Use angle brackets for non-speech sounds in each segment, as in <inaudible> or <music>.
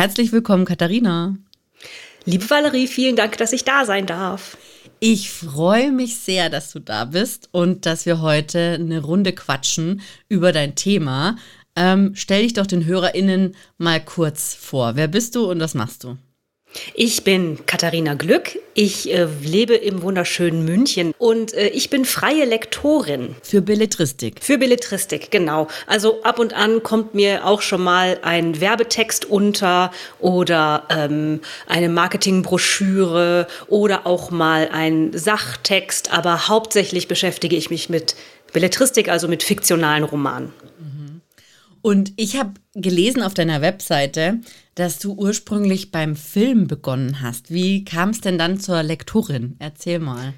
Herzlich willkommen, Katharina. Liebe Valerie, vielen Dank, dass ich da sein darf. Ich freue mich sehr, dass du da bist und dass wir heute eine Runde quatschen über dein Thema. Ähm, stell dich doch den HörerInnen mal kurz vor. Wer bist du und was machst du? Ich bin Katharina Glück. Ich äh, lebe im wunderschönen München und äh, ich bin freie Lektorin. Für Belletristik. Für Belletristik, genau. Also ab und an kommt mir auch schon mal ein Werbetext unter oder ähm, eine Marketingbroschüre oder auch mal ein Sachtext. Aber hauptsächlich beschäftige ich mich mit Belletristik, also mit fiktionalen Romanen. Und ich habe gelesen auf deiner Webseite, dass du ursprünglich beim Film begonnen hast. Wie kam es denn dann zur Lektorin? Erzähl mal.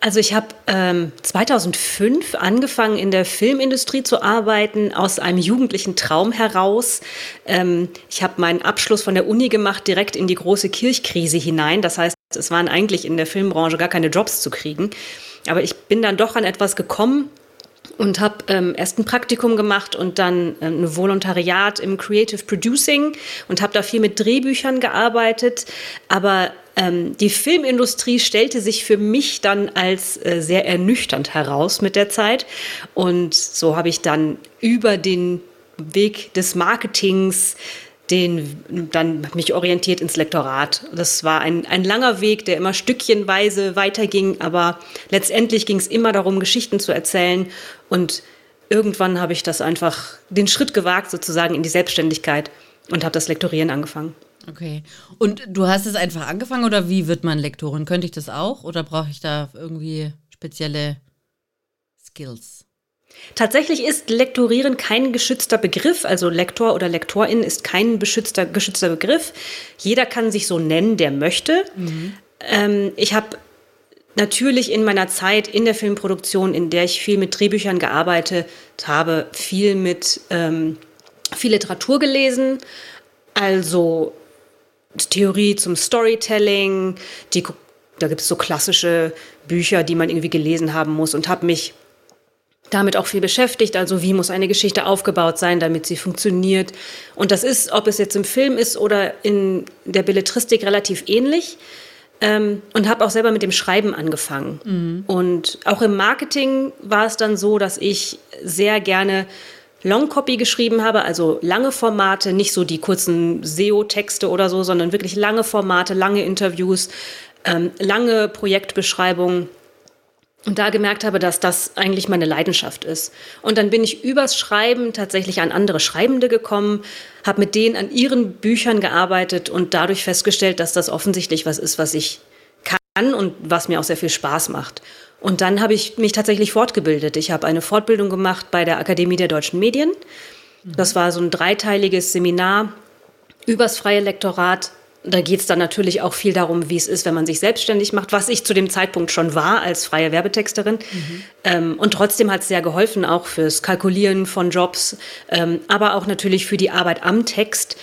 Also ich habe ähm, 2005 angefangen in der Filmindustrie zu arbeiten, aus einem jugendlichen Traum heraus. Ähm, ich habe meinen Abschluss von der Uni gemacht, direkt in die große Kirchkrise hinein. Das heißt, es waren eigentlich in der Filmbranche gar keine Jobs zu kriegen. Aber ich bin dann doch an etwas gekommen, und habe ähm, erst ein Praktikum gemacht und dann äh, ein Volontariat im Creative Producing und habe da viel mit Drehbüchern gearbeitet. Aber ähm, die Filmindustrie stellte sich für mich dann als äh, sehr ernüchternd heraus mit der Zeit. Und so habe ich dann über den Weg des Marketings den dann mich orientiert ins Lektorat. Das war ein, ein langer Weg, der immer stückchenweise weiterging, aber letztendlich ging es immer darum, Geschichten zu erzählen. Und irgendwann habe ich das einfach den Schritt gewagt, sozusagen in die Selbstständigkeit und habe das Lektorieren angefangen. Okay. Und du hast es einfach angefangen oder wie wird man Lektorin? Könnte ich das auch oder brauche ich da irgendwie spezielle Skills? Tatsächlich ist Lektorieren kein geschützter Begriff, also Lektor oder Lektorin ist kein beschützter, geschützter Begriff. Jeder kann sich so nennen, der möchte. Mhm. Ähm, ich habe natürlich in meiner Zeit in der Filmproduktion, in der ich viel mit Drehbüchern gearbeitet habe, viel mit ähm, viel Literatur gelesen, also Theorie zum Storytelling, die, da gibt es so klassische Bücher, die man irgendwie gelesen haben muss und habe mich damit auch viel beschäftigt. Also wie muss eine Geschichte aufgebaut sein, damit sie funktioniert. Und das ist, ob es jetzt im Film ist oder in der Belletristik, relativ ähnlich. Ähm, und habe auch selber mit dem Schreiben angefangen. Mhm. Und auch im Marketing war es dann so, dass ich sehr gerne Longcopy geschrieben habe, also lange Formate, nicht so die kurzen SEO-Texte oder so, sondern wirklich lange Formate, lange Interviews, ähm, lange Projektbeschreibungen und da gemerkt habe, dass das eigentlich meine Leidenschaft ist. Und dann bin ich übers Schreiben tatsächlich an andere Schreibende gekommen, habe mit denen an ihren Büchern gearbeitet und dadurch festgestellt, dass das offensichtlich was ist, was ich kann und was mir auch sehr viel Spaß macht. Und dann habe ich mich tatsächlich fortgebildet. Ich habe eine Fortbildung gemacht bei der Akademie der deutschen Medien. Das war so ein dreiteiliges Seminar übers freie Lektorat da geht es dann natürlich auch viel darum, wie es ist, wenn man sich selbstständig macht, was ich zu dem Zeitpunkt schon war als freie Werbetexterin. Mhm. Ähm, und trotzdem hat es sehr geholfen, auch fürs Kalkulieren von Jobs, ähm, aber auch natürlich für die Arbeit am Text.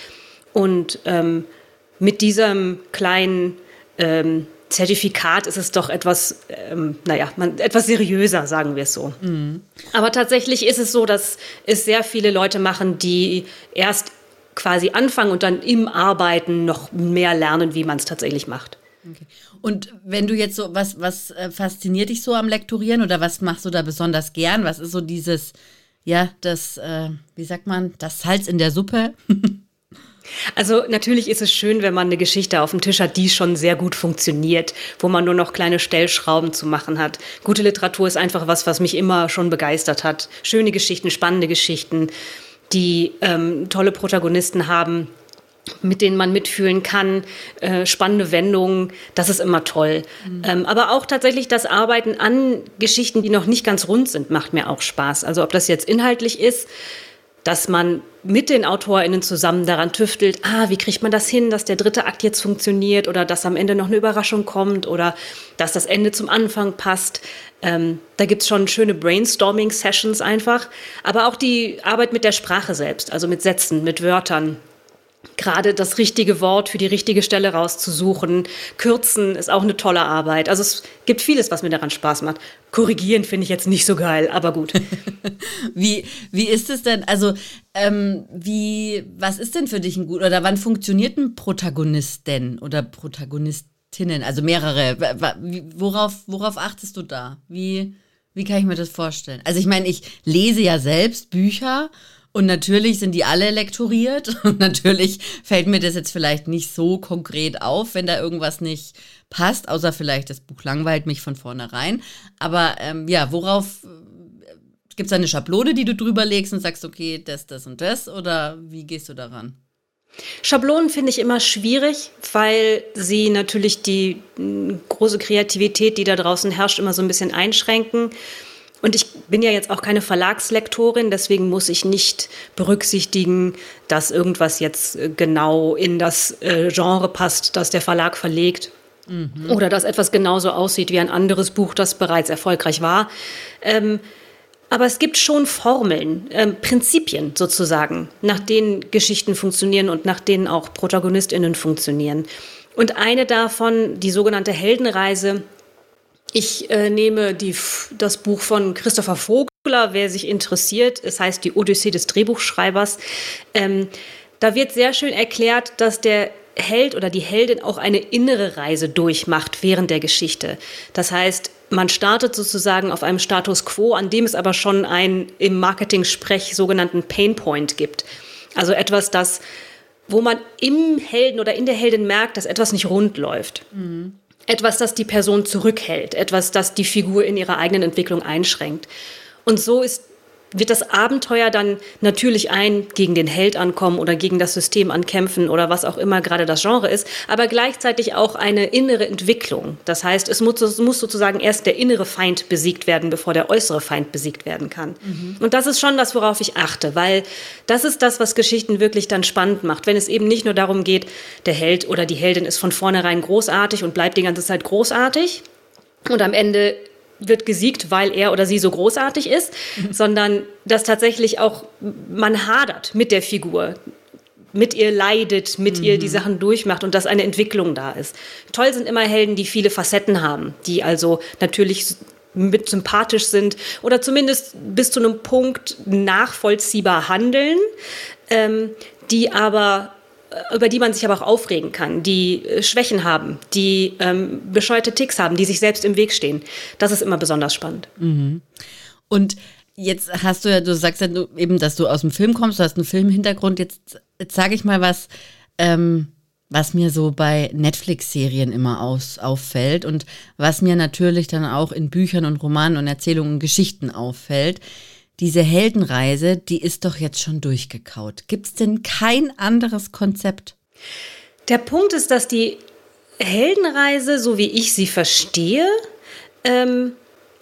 Und ähm, mit diesem kleinen ähm, Zertifikat ist es doch etwas, ähm, naja, man, etwas seriöser, sagen wir es so. Mhm. Aber tatsächlich ist es so, dass es sehr viele Leute machen, die erst quasi anfangen und dann im Arbeiten noch mehr lernen, wie man es tatsächlich macht. Okay. Und wenn du jetzt so, was, was äh, fasziniert dich so am Lektorieren oder was machst du da besonders gern? Was ist so dieses, ja, das, äh, wie sagt man, das Salz in der Suppe? <laughs> Also natürlich ist es schön, wenn man eine Geschichte auf dem Tisch hat, die schon sehr gut funktioniert, wo man nur noch kleine Stellschrauben zu machen hat. Gute Literatur ist einfach was, was mich immer schon begeistert hat. Schöne Geschichten, spannende Geschichten die ähm, tolle Protagonisten haben, mit denen man mitfühlen kann, äh, spannende Wendungen, das ist immer toll. Mhm. Ähm, aber auch tatsächlich das Arbeiten an Geschichten, die noch nicht ganz rund sind, macht mir auch Spaß. Also ob das jetzt inhaltlich ist, dass man mit den AutorInnen zusammen daran tüftelt, ah, wie kriegt man das hin, dass der dritte Akt jetzt funktioniert oder dass am Ende noch eine Überraschung kommt oder dass das Ende zum Anfang passt. Ähm, da gibt es schon schöne Brainstorming-Sessions einfach, aber auch die Arbeit mit der Sprache selbst, also mit Sätzen, mit Wörtern, gerade das richtige Wort für die richtige Stelle rauszusuchen. Kürzen ist auch eine tolle Arbeit. Also es gibt vieles, was mir daran Spaß macht. Korrigieren finde ich jetzt nicht so geil, aber gut. <laughs> wie, wie ist es denn? Also, ähm, wie, was ist denn für dich ein gut oder wann funktioniert ein Protagonist denn oder Protagonistinnen? Also mehrere. Worauf, worauf achtest du da? Wie, wie kann ich mir das vorstellen? Also, ich meine, ich lese ja selbst Bücher und natürlich sind die alle lektoriert. <laughs> Und natürlich fällt mir das jetzt vielleicht nicht so konkret auf, wenn da irgendwas nicht passt, außer vielleicht das Buch langweilt mich von vornherein. Aber ähm, ja, worauf äh, gibt es eine Schablone, die du drüber legst und sagst, okay, das, das und das? Oder wie gehst du daran? Schablonen finde ich immer schwierig, weil sie natürlich die große Kreativität, die da draußen herrscht, immer so ein bisschen einschränken. Und ich bin ja jetzt auch keine Verlagslektorin, deswegen muss ich nicht berücksichtigen, dass irgendwas jetzt äh, genau in das äh, Genre passt, das der Verlag verlegt. Mhm. Oder dass etwas genauso aussieht wie ein anderes Buch, das bereits erfolgreich war. Ähm, aber es gibt schon Formeln, ähm, Prinzipien sozusagen, nach denen Geschichten funktionieren und nach denen auch ProtagonistInnen funktionieren. Und eine davon, die sogenannte Heldenreise, ich äh, nehme die, das Buch von Christopher Vogler, wer sich interessiert. Es heißt Die Odyssee des Drehbuchschreibers. Ähm, da wird sehr schön erklärt, dass der Held oder die Heldin auch eine innere Reise durchmacht während der Geschichte. Das heißt, man startet sozusagen auf einem Status quo, an dem es aber schon einen im Marketing-Sprech sogenannten Painpoint gibt. Also etwas, das, wo man im Helden oder in der Heldin merkt, dass etwas nicht rund läuft. Mhm etwas, das die Person zurückhält, etwas, das die Figur in ihrer eigenen Entwicklung einschränkt. Und so ist wird das Abenteuer dann natürlich ein gegen den Held ankommen oder gegen das System ankämpfen oder was auch immer gerade das Genre ist, aber gleichzeitig auch eine innere Entwicklung. Das heißt, es muss, es muss sozusagen erst der innere Feind besiegt werden, bevor der äußere Feind besiegt werden kann. Mhm. Und das ist schon das, worauf ich achte, weil das ist das, was Geschichten wirklich dann spannend macht. Wenn es eben nicht nur darum geht, der Held oder die Heldin ist von vornherein großartig und bleibt die ganze Zeit großartig und am Ende wird gesiegt, weil er oder sie so großartig ist, mhm. sondern dass tatsächlich auch man hadert mit der Figur, mit ihr leidet, mit mhm. ihr die mhm. Sachen durchmacht und dass eine Entwicklung da ist. Toll sind immer Helden, die viele Facetten haben, die also natürlich mit sympathisch sind oder zumindest bis zu einem Punkt nachvollziehbar handeln, ähm, die aber über die man sich aber auch aufregen kann, die äh, Schwächen haben, die ähm, bescheuerte Ticks haben, die sich selbst im Weg stehen. Das ist immer besonders spannend. Mhm. Und jetzt hast du ja, du sagst ja eben, dass du aus dem Film kommst, du hast einen Filmhintergrund. Jetzt, jetzt sage ich mal was, ähm, was mir so bei Netflix-Serien immer aus, auffällt und was mir natürlich dann auch in Büchern und Romanen und Erzählungen und Geschichten auffällt diese Heldenreise, die ist doch jetzt schon durchgekaut. Gibt es denn kein anderes Konzept? Der Punkt ist, dass die Heldenreise, so wie ich sie verstehe, ähm,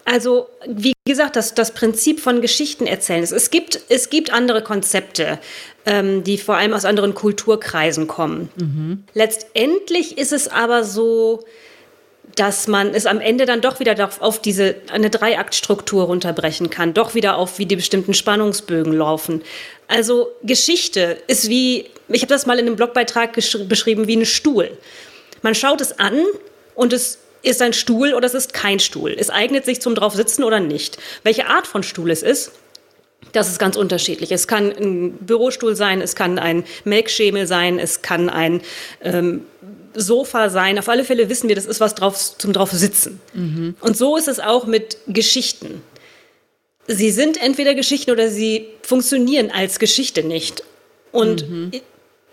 also wie gesagt, das, das Prinzip von Geschichten erzählen ist. Es gibt, es gibt andere Konzepte, ähm, die vor allem aus anderen Kulturkreisen kommen. Mhm. Letztendlich ist es aber so, dass man es am Ende dann doch wieder auf diese eine Dreiaktstruktur runterbrechen kann, doch wieder auf wie die bestimmten Spannungsbögen laufen. Also Geschichte ist wie, ich habe das mal in einem Blogbeitrag beschrieben, wie ein Stuhl. Man schaut es an und es ist ein Stuhl oder es ist kein Stuhl. Es eignet sich zum drauf sitzen oder nicht. Welche Art von Stuhl es ist, das ist ganz unterschiedlich. Es kann ein Bürostuhl sein, es kann ein Melkschemel sein, es kann ein ähm, Sofa sein. Auf alle Fälle wissen wir, das ist was drauf, zum drauf sitzen. Mhm. Und so ist es auch mit Geschichten. Sie sind entweder Geschichten oder sie funktionieren als Geschichte nicht. Und mhm.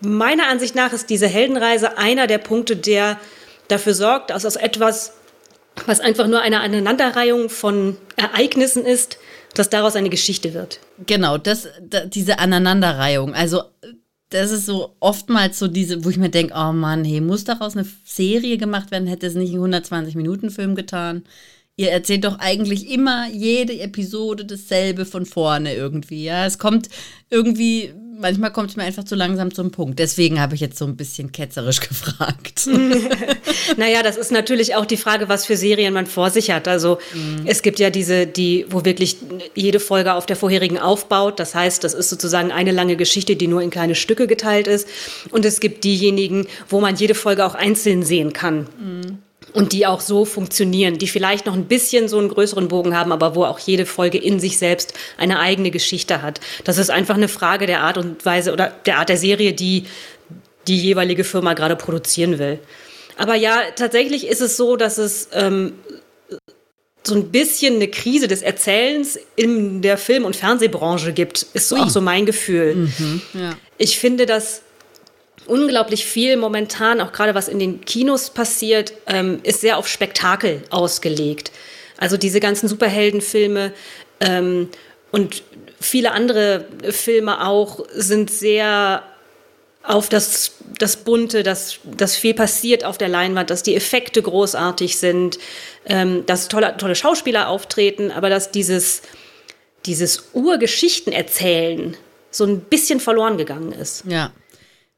meiner Ansicht nach ist diese Heldenreise einer der Punkte, der dafür sorgt, dass aus etwas, was einfach nur eine Aneinanderreihung von Ereignissen ist, dass daraus eine Geschichte wird. Genau, das, diese Aneinanderreihung. Also das ist so oftmals so diese, wo ich mir denke, oh Mann, hey, muss daraus eine Serie gemacht werden, hätte es nicht einen 120-Minuten-Film getan. ihr erzählt doch eigentlich immer jede Episode dasselbe von vorne irgendwie. Ja, es kommt irgendwie, manchmal kommt es mir einfach zu langsam zum Punkt. Deswegen habe ich jetzt so ein bisschen ketzerisch <laughs> gefragt. <laughs> naja, das ist natürlich auch die Frage, was für Serien man vor sich hat. Also mhm. es gibt ja diese, die, wo wirklich jede Folge auf der vorherigen aufbaut. Das heißt, das ist sozusagen eine lange Geschichte, die nur in kleine Stücke geteilt ist. Und es gibt diejenigen, wo man jede Folge auch einzeln sehen kann. Mhm und die auch so funktionieren, die vielleicht noch ein bisschen so einen größeren Bogen haben, aber wo auch jede Folge in sich selbst eine eigene Geschichte hat. Das ist einfach eine Frage der Art und Weise oder der Art der Serie, die die jeweilige Firma gerade produzieren will. Aber ja, tatsächlich ist es so, dass es ähm, so ein bisschen eine Krise des Erzählens in der Film- und Fernsehbranche gibt, ist so auch so mein Gefühl. Mhm, ja. Ich finde, dass unglaublich viel momentan, auch gerade was in den Kinos passiert, ähm, ist sehr auf Spektakel ausgelegt. Also diese ganzen Superheldenfilme ähm, und viele andere Filme auch sind sehr auf das, das Bunte, dass, dass viel passiert auf der Leinwand, dass die Effekte großartig sind, ähm, dass tolle, tolle Schauspieler auftreten, aber dass dieses, dieses Urgeschichtenerzählen so ein bisschen verloren gegangen ist. Ja.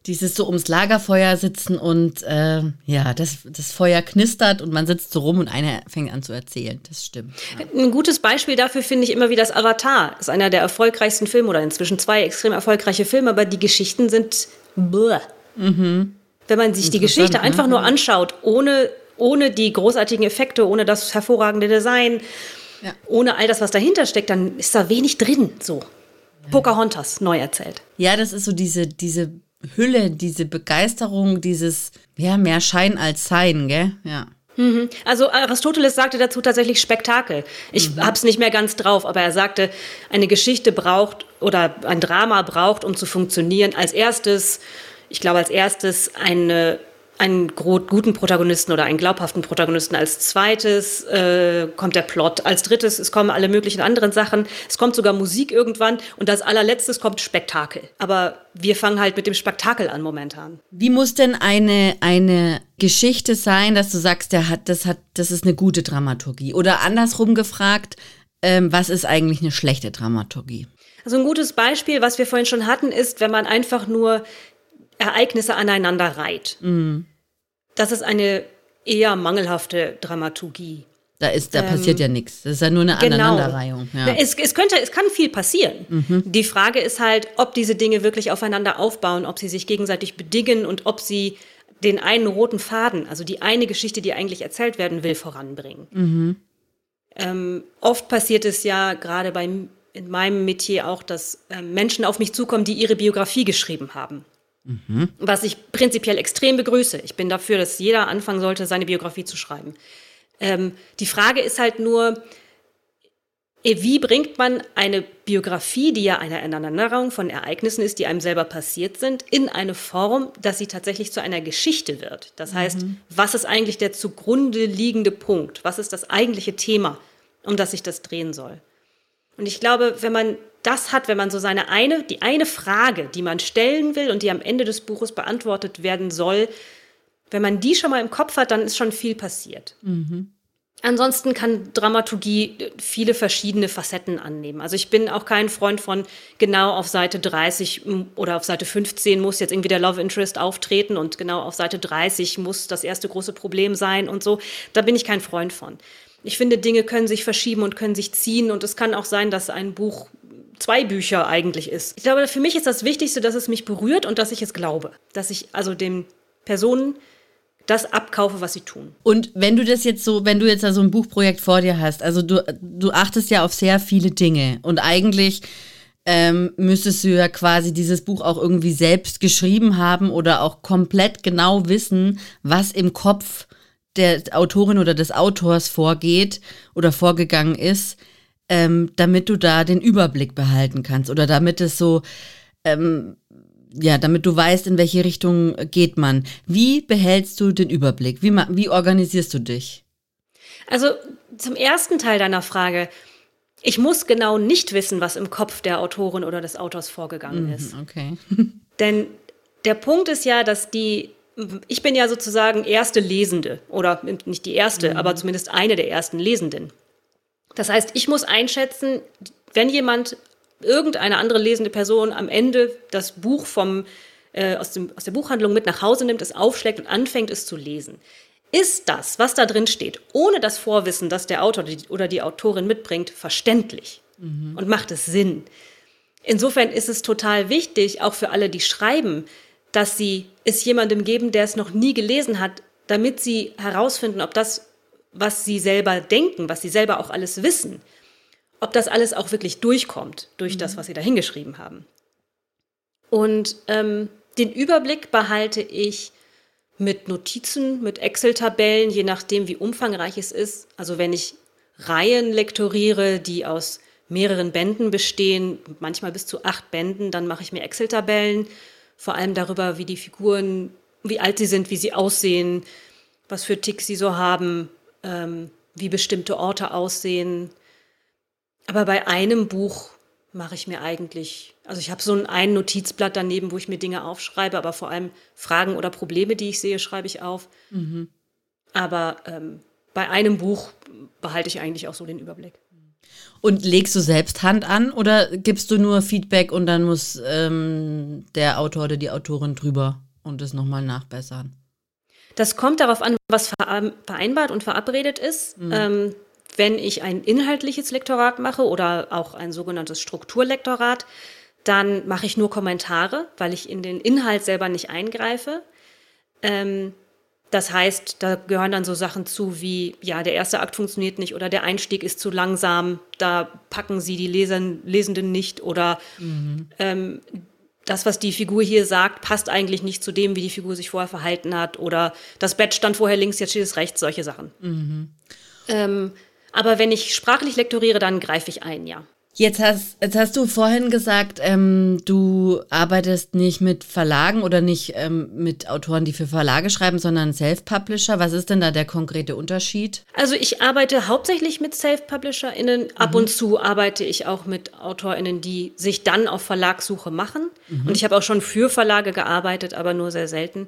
Dieses so ums Lagerfeuer sitzen und äh, ja, das, das Feuer knistert und man sitzt so rum und einer fängt an zu erzählen. Das stimmt. Ja. Ein gutes Beispiel dafür finde ich immer wie das Avatar. Das ist einer der erfolgreichsten Filme oder inzwischen zwei extrem erfolgreiche Filme, aber die Geschichten sind bläh. Mhm. Wenn man sich die Geschichte ne? einfach nur anschaut, ohne, ohne die großartigen Effekte, ohne das hervorragende Design, ja. ohne all das, was dahinter steckt, dann ist da wenig drin. So. Pocahontas, neu erzählt. Ja, das ist so diese, diese Hülle, diese Begeisterung, dieses, ja, mehr Schein als Sein, gell? Ja. Mhm. Also Aristoteles sagte dazu tatsächlich Spektakel. Ich mhm. habe es nicht mehr ganz drauf, aber er sagte, eine Geschichte braucht oder ein Drama braucht, um zu funktionieren, als erstes, ich glaube als erstes eine einen guten Protagonisten oder einen glaubhaften Protagonisten. Als zweites äh, kommt der Plot. Als drittes, es kommen alle möglichen anderen Sachen. Es kommt sogar Musik irgendwann. Und als allerletztes kommt Spektakel. Aber wir fangen halt mit dem Spektakel an momentan. Wie muss denn eine, eine Geschichte sein, dass du sagst, der hat, das, hat, das ist eine gute Dramaturgie? Oder andersrum gefragt, ähm, was ist eigentlich eine schlechte Dramaturgie? Also ein gutes Beispiel, was wir vorhin schon hatten, ist, wenn man einfach nur Ereignisse aneinander reiht. Mhm. Das ist eine eher mangelhafte Dramaturgie. Da, ist, da ähm, passiert ja nichts. Das ist ja nur eine genau. Aneinanderreihung. Ja. Es, es, könnte, es kann viel passieren. Mhm. Die Frage ist halt, ob diese Dinge wirklich aufeinander aufbauen, ob sie sich gegenseitig bedingen und ob sie den einen roten Faden, also die eine Geschichte, die eigentlich erzählt werden will, voranbringen. Mhm. Ähm, oft passiert es ja gerade beim in meinem Metier auch, dass äh, Menschen auf mich zukommen, die ihre Biografie geschrieben haben. Mhm. Was ich prinzipiell extrem begrüße. Ich bin dafür, dass jeder anfangen sollte, seine Biografie zu schreiben. Ähm, die Frage ist halt nur, äh, wie bringt man eine Biografie, die ja eine Aneinanderreihung von Ereignissen ist, die einem selber passiert sind, in eine Form, dass sie tatsächlich zu einer Geschichte wird? Das heißt, mhm. was ist eigentlich der zugrunde liegende Punkt? Was ist das eigentliche Thema, um das sich das drehen soll? Und ich glaube, wenn man das hat, wenn man so seine eine, die eine Frage, die man stellen will und die am Ende des Buches beantwortet werden soll, wenn man die schon mal im Kopf hat, dann ist schon viel passiert. Mhm. Ansonsten kann Dramaturgie viele verschiedene Facetten annehmen. Also ich bin auch kein Freund von genau auf Seite 30 oder auf Seite 15 muss jetzt irgendwie der Love Interest auftreten und genau auf Seite 30 muss das erste große Problem sein und so. Da bin ich kein Freund von. Ich finde, Dinge können sich verschieben und können sich ziehen und es kann auch sein, dass ein Buch zwei Bücher eigentlich ist. Ich glaube, für mich ist das Wichtigste, dass es mich berührt und dass ich es glaube. Dass ich also den Personen das abkaufe, was sie tun. Und wenn du das jetzt so, wenn du jetzt da so ein Buchprojekt vor dir hast, also du, du achtest ja auf sehr viele Dinge und eigentlich ähm, müsstest du ja quasi dieses Buch auch irgendwie selbst geschrieben haben oder auch komplett genau wissen, was im Kopf der Autorin oder des Autors vorgeht oder vorgegangen ist ähm, damit du da den Überblick behalten kannst oder damit es so, ähm, ja, damit du weißt, in welche Richtung geht man. Wie behältst du den Überblick? Wie, wie organisierst du dich? Also zum ersten Teil deiner Frage. Ich muss genau nicht wissen, was im Kopf der Autorin oder des Autors vorgegangen mhm, ist. Okay. <laughs> <laughs> Denn der Punkt ist ja, dass die ich bin ja sozusagen erste Lesende oder nicht die erste, mhm. aber zumindest eine der ersten Lesenden. Das heißt, ich muss einschätzen, wenn jemand, irgendeine andere lesende Person am Ende das Buch vom, äh, aus, dem, aus der Buchhandlung mit nach Hause nimmt, es aufschlägt und anfängt es zu lesen. Ist das, was da drin steht, ohne das Vorwissen, das der Autor oder die Autorin mitbringt, verständlich mhm. und macht es Sinn? Insofern ist es total wichtig, auch für alle, die schreiben, dass sie es jemandem geben, der es noch nie gelesen hat, damit sie herausfinden, ob das, was sie selber denken, was sie selber auch alles wissen, ob das alles auch wirklich durchkommt durch mhm. das, was sie da hingeschrieben haben. Und ähm, den Überblick behalte ich mit Notizen, mit Excel-Tabellen, je nachdem, wie umfangreich es ist. Also wenn ich Reihen lektoriere, die aus mehreren Bänden bestehen, manchmal bis zu acht Bänden, dann mache ich mir Excel-Tabellen vor allem darüber, wie die Figuren, wie alt sie sind, wie sie aussehen, was für Ticks sie so haben, ähm, wie bestimmte Orte aussehen. Aber bei einem Buch mache ich mir eigentlich, also ich habe so ein, ein Notizblatt daneben, wo ich mir Dinge aufschreibe, aber vor allem Fragen oder Probleme, die ich sehe, schreibe ich auf. Mhm. Aber ähm, bei einem Buch behalte ich eigentlich auch so den Überblick. Und legst du selbst Hand an oder gibst du nur Feedback und dann muss ähm, der Autor oder die Autorin drüber und es nochmal nachbessern? Das kommt darauf an, was vereinbart und verabredet ist. Mhm. Ähm, wenn ich ein inhaltliches Lektorat mache oder auch ein sogenanntes Strukturlektorat, dann mache ich nur Kommentare, weil ich in den Inhalt selber nicht eingreife. Ähm, das heißt, da gehören dann so Sachen zu wie, ja, der erste Akt funktioniert nicht oder der Einstieg ist zu langsam, da packen sie die Lesern, Lesenden nicht oder mhm. ähm, das, was die Figur hier sagt, passt eigentlich nicht zu dem, wie die Figur sich vorher verhalten hat oder das Bett stand vorher links, jetzt steht es rechts, solche Sachen. Mhm. Ähm, aber wenn ich sprachlich lektoriere, dann greife ich ein, ja. Jetzt hast, jetzt hast du vorhin gesagt, ähm, du arbeitest nicht mit Verlagen oder nicht ähm, mit Autoren, die für Verlage schreiben, sondern Self-Publisher. Was ist denn da der konkrete Unterschied? Also ich arbeite hauptsächlich mit Self-PublisherInnen. Ab mhm. und zu arbeite ich auch mit AutorInnen, die sich dann auf Verlagssuche machen. Mhm. Und ich habe auch schon für Verlage gearbeitet, aber nur sehr selten.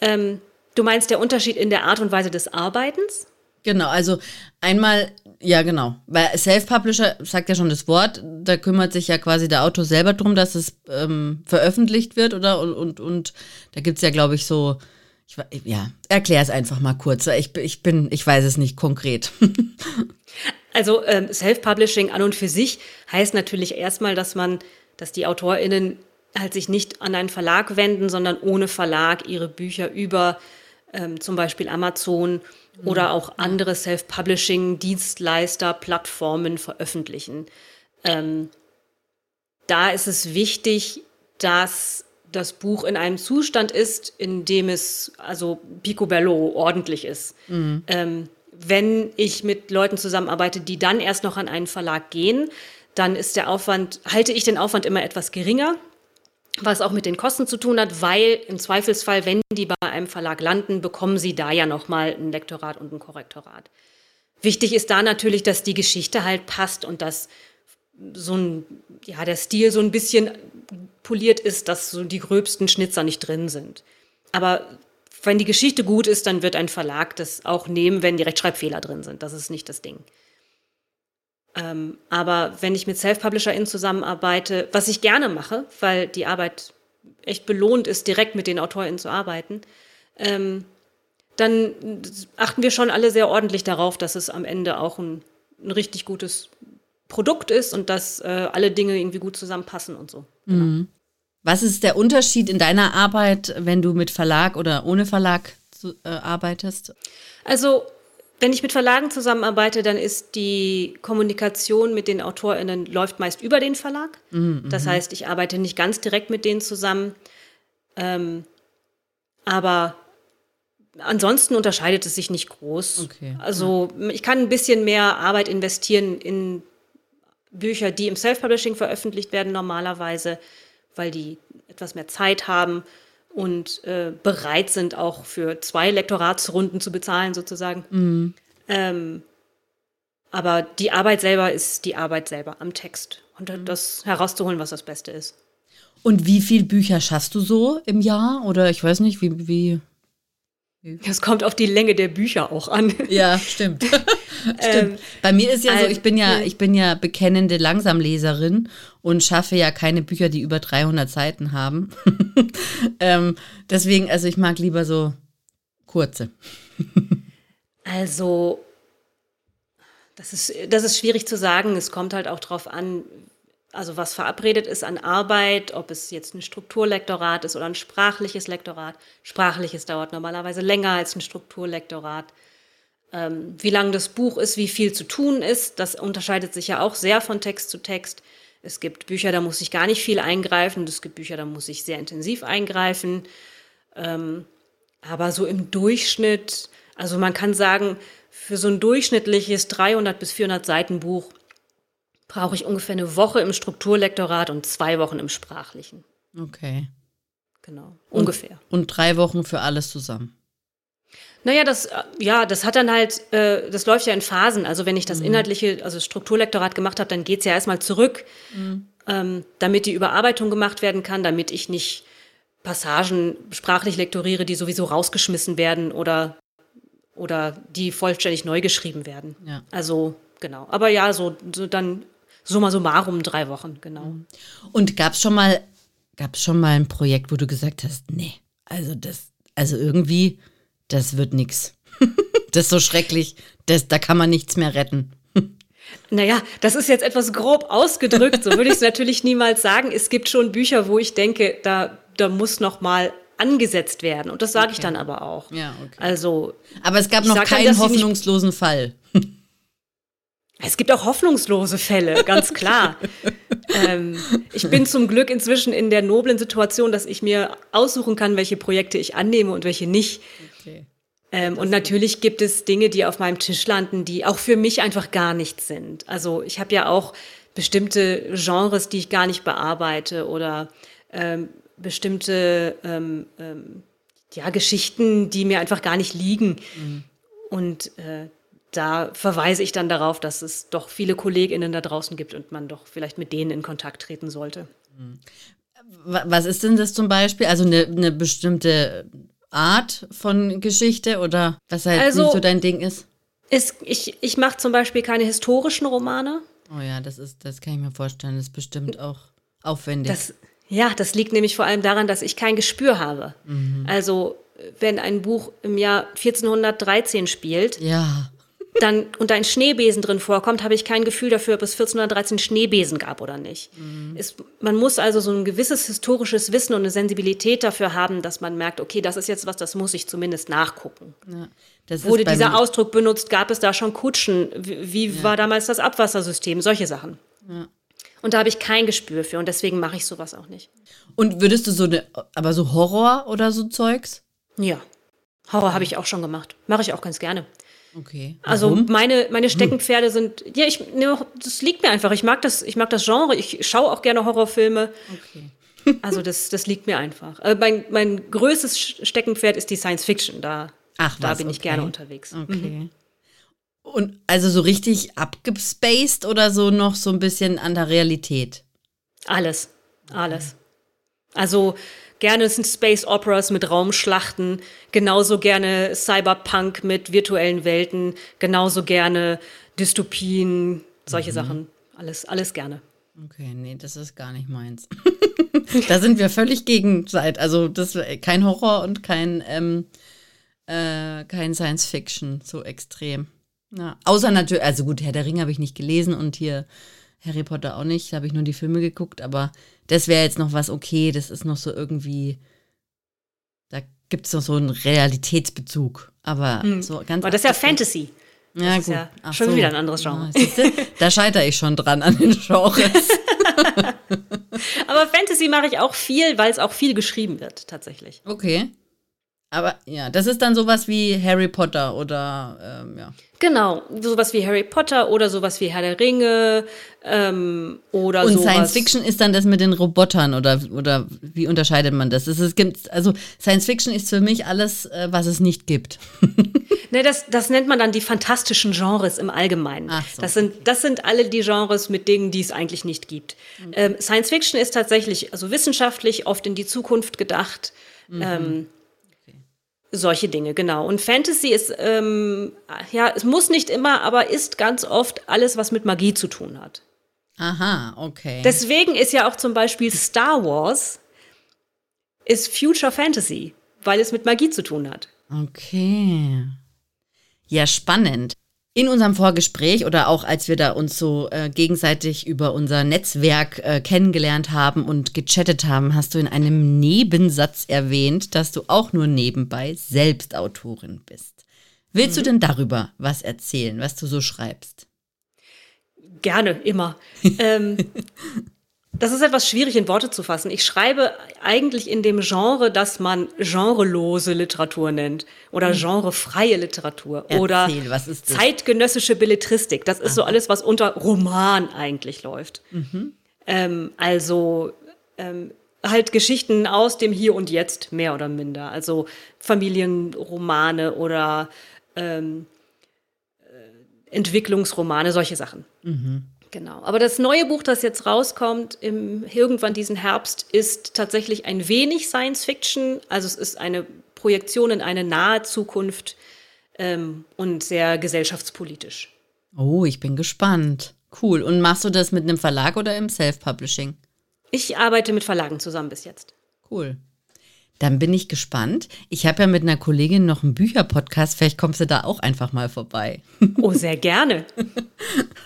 Ähm, du meinst der Unterschied in der Art und Weise des Arbeitens? Genau, also einmal, ja genau, weil Self-Publisher sagt ja schon das Wort, da kümmert sich ja quasi der Autor selber drum, dass es ähm, veröffentlicht wird, oder? Und, und, und da gibt es ja, glaube ich, so, ich, ja, erklär es einfach mal kurz. Ich, ich bin, ich weiß es nicht konkret. <laughs> also ähm, Self-Publishing an und für sich heißt natürlich erstmal, dass man, dass die AutorInnen halt sich nicht an einen Verlag wenden, sondern ohne Verlag ihre Bücher über ähm, zum Beispiel Amazon oder auch andere Self-Publishing-Dienstleister, Plattformen veröffentlichen. Ähm, da ist es wichtig, dass das Buch in einem Zustand ist, in dem es also picobello ordentlich ist. Mhm. Ähm, wenn ich mit Leuten zusammenarbeite, die dann erst noch an einen Verlag gehen, dann ist der Aufwand, halte ich den Aufwand immer etwas geringer, was auch mit den Kosten zu tun hat, weil im Zweifelsfall, wenn die bei einem Verlag landen, bekommen sie da ja nochmal ein Lektorat und ein Korrektorat. Wichtig ist da natürlich, dass die Geschichte halt passt und dass so ein, ja, der Stil so ein bisschen poliert ist, dass so die gröbsten Schnitzer nicht drin sind. Aber wenn die Geschichte gut ist, dann wird ein Verlag das auch nehmen, wenn die Rechtschreibfehler drin sind. Das ist nicht das Ding. Ähm, aber wenn ich mit Self-PublisherInnen zusammenarbeite, was ich gerne mache, weil die Arbeit echt belohnt ist, direkt mit den AutorInnen zu arbeiten, ähm, dann achten wir schon alle sehr ordentlich darauf, dass es am Ende auch ein, ein richtig gutes Produkt ist und dass äh, alle Dinge irgendwie gut zusammenpassen und so. Genau. Mhm. Was ist der Unterschied in deiner Arbeit, wenn du mit Verlag oder ohne Verlag zu, äh, arbeitest? Also wenn ich mit Verlagen zusammenarbeite, dann ist die Kommunikation mit den AutorInnen läuft meist über den Verlag. Mhm, das mhm. heißt, ich arbeite nicht ganz direkt mit denen zusammen. Ähm, aber ansonsten unterscheidet es sich nicht groß. Okay. Also ich kann ein bisschen mehr Arbeit investieren in Bücher, die im Self-Publishing veröffentlicht werden normalerweise, weil die etwas mehr Zeit haben und äh, bereit sind, auch für zwei Lektoratsrunden zu bezahlen, sozusagen. Mhm. Ähm, aber die Arbeit selber ist die Arbeit selber am Text und mhm. das herauszuholen, was das Beste ist. Und wie viele Bücher schaffst du so im Jahr? Oder ich weiß nicht, wie, wie Es kommt auf die Länge der Bücher auch an. Ja, stimmt. <laughs> stimmt. Ähm, Bei mir ist ja so, ich bin ja, ich bin ja bekennende Langsamleserin und schaffe ja keine Bücher, die über 300 Seiten haben. <laughs> ähm, deswegen, also ich mag lieber so kurze. also, das ist, das ist schwierig zu sagen. Es kommt halt auch darauf an, also was verabredet ist an Arbeit, ob es jetzt ein Strukturlektorat ist oder ein sprachliches Lektorat. Sprachliches dauert normalerweise länger als ein Strukturlektorat. Ähm, wie lang das Buch ist, wie viel zu tun ist, das unterscheidet sich ja auch sehr von Text zu Text. Es gibt Bücher, da muss ich gar nicht viel eingreifen. Es gibt Bücher, da muss ich sehr intensiv eingreifen. Ähm, aber so im Durchschnitt, also man kann sagen, für so ein durchschnittliches 300 bis 400 Seiten Buch brauche ich ungefähr eine Woche im Strukturlektorat und zwei Wochen im Sprachlichen. Okay. Genau, ungefähr. Und, und drei Wochen für alles zusammen. Naja, das, äh, ja, das hat dann halt, äh, das läuft ja in Phasen. Also wenn ich das mhm. inhaltliche, also Strukturlektorat gemacht habe, dann geht es ja erstmal zurück, mhm. ähm, damit die Überarbeitung gemacht werden kann, damit ich nicht Passagen sprachlich lektoriere, die sowieso rausgeschmissen werden oder, oder die vollständig neu geschrieben werden. Ja. Also, genau. Aber ja, so, so dann summa summarum drei Wochen, genau. Mhm. Und gab es schon mal, gab schon mal ein Projekt, wo du gesagt hast, nee, also das, also irgendwie, das wird nichts. <laughs> Das ist so schrecklich, das, da kann man nichts mehr retten. <laughs> Naja, das ist jetzt etwas grob ausgedrückt, so würde ich es <laughs> natürlich niemals sagen. Es gibt schon Bücher, wo ich denke, da, da muss noch mal angesetzt werden. Und das sage okay. ich dann aber auch. Ja, okay. Also, aber es gab noch keinen hoffnungslosen Fall. Es gibt auch hoffnungslose Fälle, ganz klar. <laughs> ähm, ich bin zum Glück inzwischen in der noblen Situation, dass ich mir aussuchen kann, welche Projekte ich annehme und welche nicht. Okay. Ähm, und natürlich gibt es Dinge, die auf meinem Tisch landen, die auch für mich einfach gar nichts sind. Also ich habe ja auch bestimmte Genres, die ich gar nicht bearbeite oder ähm, bestimmte ähm, ähm ja, Geschichten, die mir einfach gar nicht liegen. Mhm. Und äh, da verweise ich dann darauf, dass es doch viele KollegInnen da draußen gibt und man doch vielleicht mit denen in Kontakt treten sollte. Was ist denn das zum Beispiel? Also eine, eine bestimmte Art von Geschichte oder was halt also, nicht so dein Ding ist? ist ich ich mache zum Beispiel keine historischen Romane. Oh ja, das ist, das kann ich mir vorstellen. Das ist bestimmt auch aufwendig. Das, ja, das liegt nämlich vor allem daran, dass ich kein Gespür habe. Mhm. Also wenn ein Buch im Jahr 1413 spielt, ja dann und da ein Schneebesen drin vorkommt, habe ich kein Gefühl dafür, ob es 1413 Schneebesen gab oder nicht. Mhm. Es, man muss also so ein gewisses historisches Wissen und eine Sensibilität dafür haben, dass man merkt, okay, das ist jetzt was, das muss ich zumindest nachgucken. Ja, Wurde dieser Ausdruck benutzt, gab es da schon Kutschen? Wie, wie ja. war damals das Abwassersystem? Solche Sachen. Ja. Und da habe ich kein Gespür für und deswegen mache ich sowas auch nicht. Und würdest du so eine, aber so Horror oder so Zeugs? Ja. Horror habe ich auch schon gemacht. Mache ich auch ganz gerne. Okay. Also Warum? Meine, meine Steckenpferde sind, ja, ich, ne, das liegt mir einfach. Ich mag das, ich mag das Genre. Ich schaue auch gerne Horrorfilme. Okay. <laughs> Also das, das liegt mir einfach. Also mein, mein größtes Steckenpferd ist die Science Fiction. Da, Ach, da was, bin ich gerne unterwegs. Okay. Mhm. Und also so richtig abgespaced oder so noch so ein bisschen an der Realität? Alles. Alles. Also Gerne sind Space Operas mit Raumschlachten, genauso gerne Cyberpunk mit virtuellen Welten, genauso gerne Dystopien, solche mhm. Sachen. Alles, alles gerne. Okay, nee, das ist gar nicht meins. <laughs> da sind wir völlig gegenseit. Also das kein Horror und kein, ähm, äh, kein Science Fiction so extrem. Ja, außer natürlich, also gut, Herr der Ring habe ich nicht gelesen und hier Harry Potter auch nicht, da habe ich nur die Filme geguckt, aber das wäre jetzt noch was okay, das ist noch so irgendwie, da gibt es noch so einen Realitätsbezug, aber hm. so ganz. Aber das ist ja Fantasy. Das ja, ist gut. ja schon so. wieder ein anderes Genre. Ja, da scheitere ich schon dran an den Genres. <laughs> aber Fantasy mache ich auch viel, weil es auch viel geschrieben wird, tatsächlich. Okay. Aber ja, das ist dann sowas wie Harry Potter oder ähm, ja. Genau, sowas wie Harry Potter oder sowas wie Herr der Ringe ähm, oder Und sowas. Science Fiction ist dann das mit den Robotern oder, oder wie unterscheidet man das? Es gibt, also Science Fiction ist für mich alles, äh, was es nicht gibt. <laughs> ne, das, das nennt man dann die fantastischen Genres im Allgemeinen. Ach so. das, sind, das sind alle die Genres mit Dingen, die es eigentlich nicht gibt. Mhm. Ähm, Science Fiction ist tatsächlich also wissenschaftlich oft in die Zukunft gedacht. Mhm. Solche Dinge, genau. Und Fantasy ist, ähm, ja, es muss nicht immer, aber ist ganz oft alles, was mit Magie zu tun hat. Aha, okay. Deswegen ist ja auch zum Beispiel Star Wars ist Future Fantasy, weil es mit Magie zu tun hat. Okay. Ja, spannend. In unserem Vorgespräch oder auch als wir da uns so äh, gegenseitig über unser Netzwerk äh, kennengelernt haben und gechattet haben, hast du in einem Nebensatz erwähnt, dass du auch nur nebenbei Selbstautorin bist. Willst mhm. du denn darüber was erzählen, was du so schreibst? Gerne, immer. <laughs> ähm, das ist etwas schwierig in Worte zu fassen. Ich schreibe eigentlich in dem Genre, das man genrelose Literatur nennt oder hm. genrefreie Literatur Erzähl, oder zeitgenössische Belletristik. Das ist Aha. so alles, was unter Roman eigentlich läuft. Mhm. Ähm, also ähm, halt Geschichten aus dem Hier und Jetzt, mehr oder minder. Also Familienromane oder ähm, äh, Entwicklungsromane, solche Sachen. Mhm. Genau. Aber das neue Buch, das jetzt rauskommt, im, irgendwann diesen Herbst, ist tatsächlich ein wenig Science Fiction. Also es ist eine Projektion in eine nahe Zukunft ähm, und sehr gesellschaftspolitisch. Oh, ich bin gespannt. Cool. Und machst du das mit einem Verlag oder im Self-Publishing? Ich arbeite mit Verlagen zusammen bis jetzt. Cool. Dann bin ich gespannt. Ich habe ja mit einer Kollegin noch einen Bücherpodcast. Vielleicht kommst du da auch einfach mal vorbei. Oh, sehr gerne.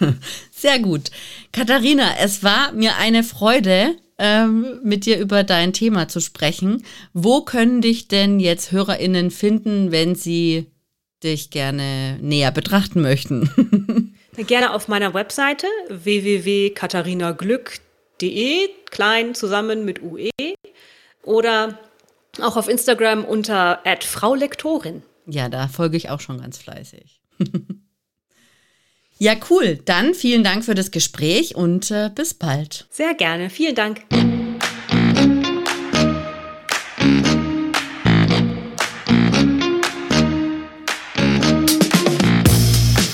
<laughs> Sehr gut. Katharina, es war mir eine Freude, ähm, mit dir über dein Thema zu sprechen. Wo können dich denn jetzt HörerInnen finden, wenn sie dich gerne näher betrachten möchten? <laughs> Gerne auf meiner Webseite www.katharinaglück.de, klein zusammen mit UE. Oder auch auf Instagram unter Frau Lektorin. Ja, da folge ich auch schon ganz fleißig. <laughs> ja, cool. Dann vielen Dank für das Gespräch und äh, bis bald. Sehr gerne. Vielen Dank.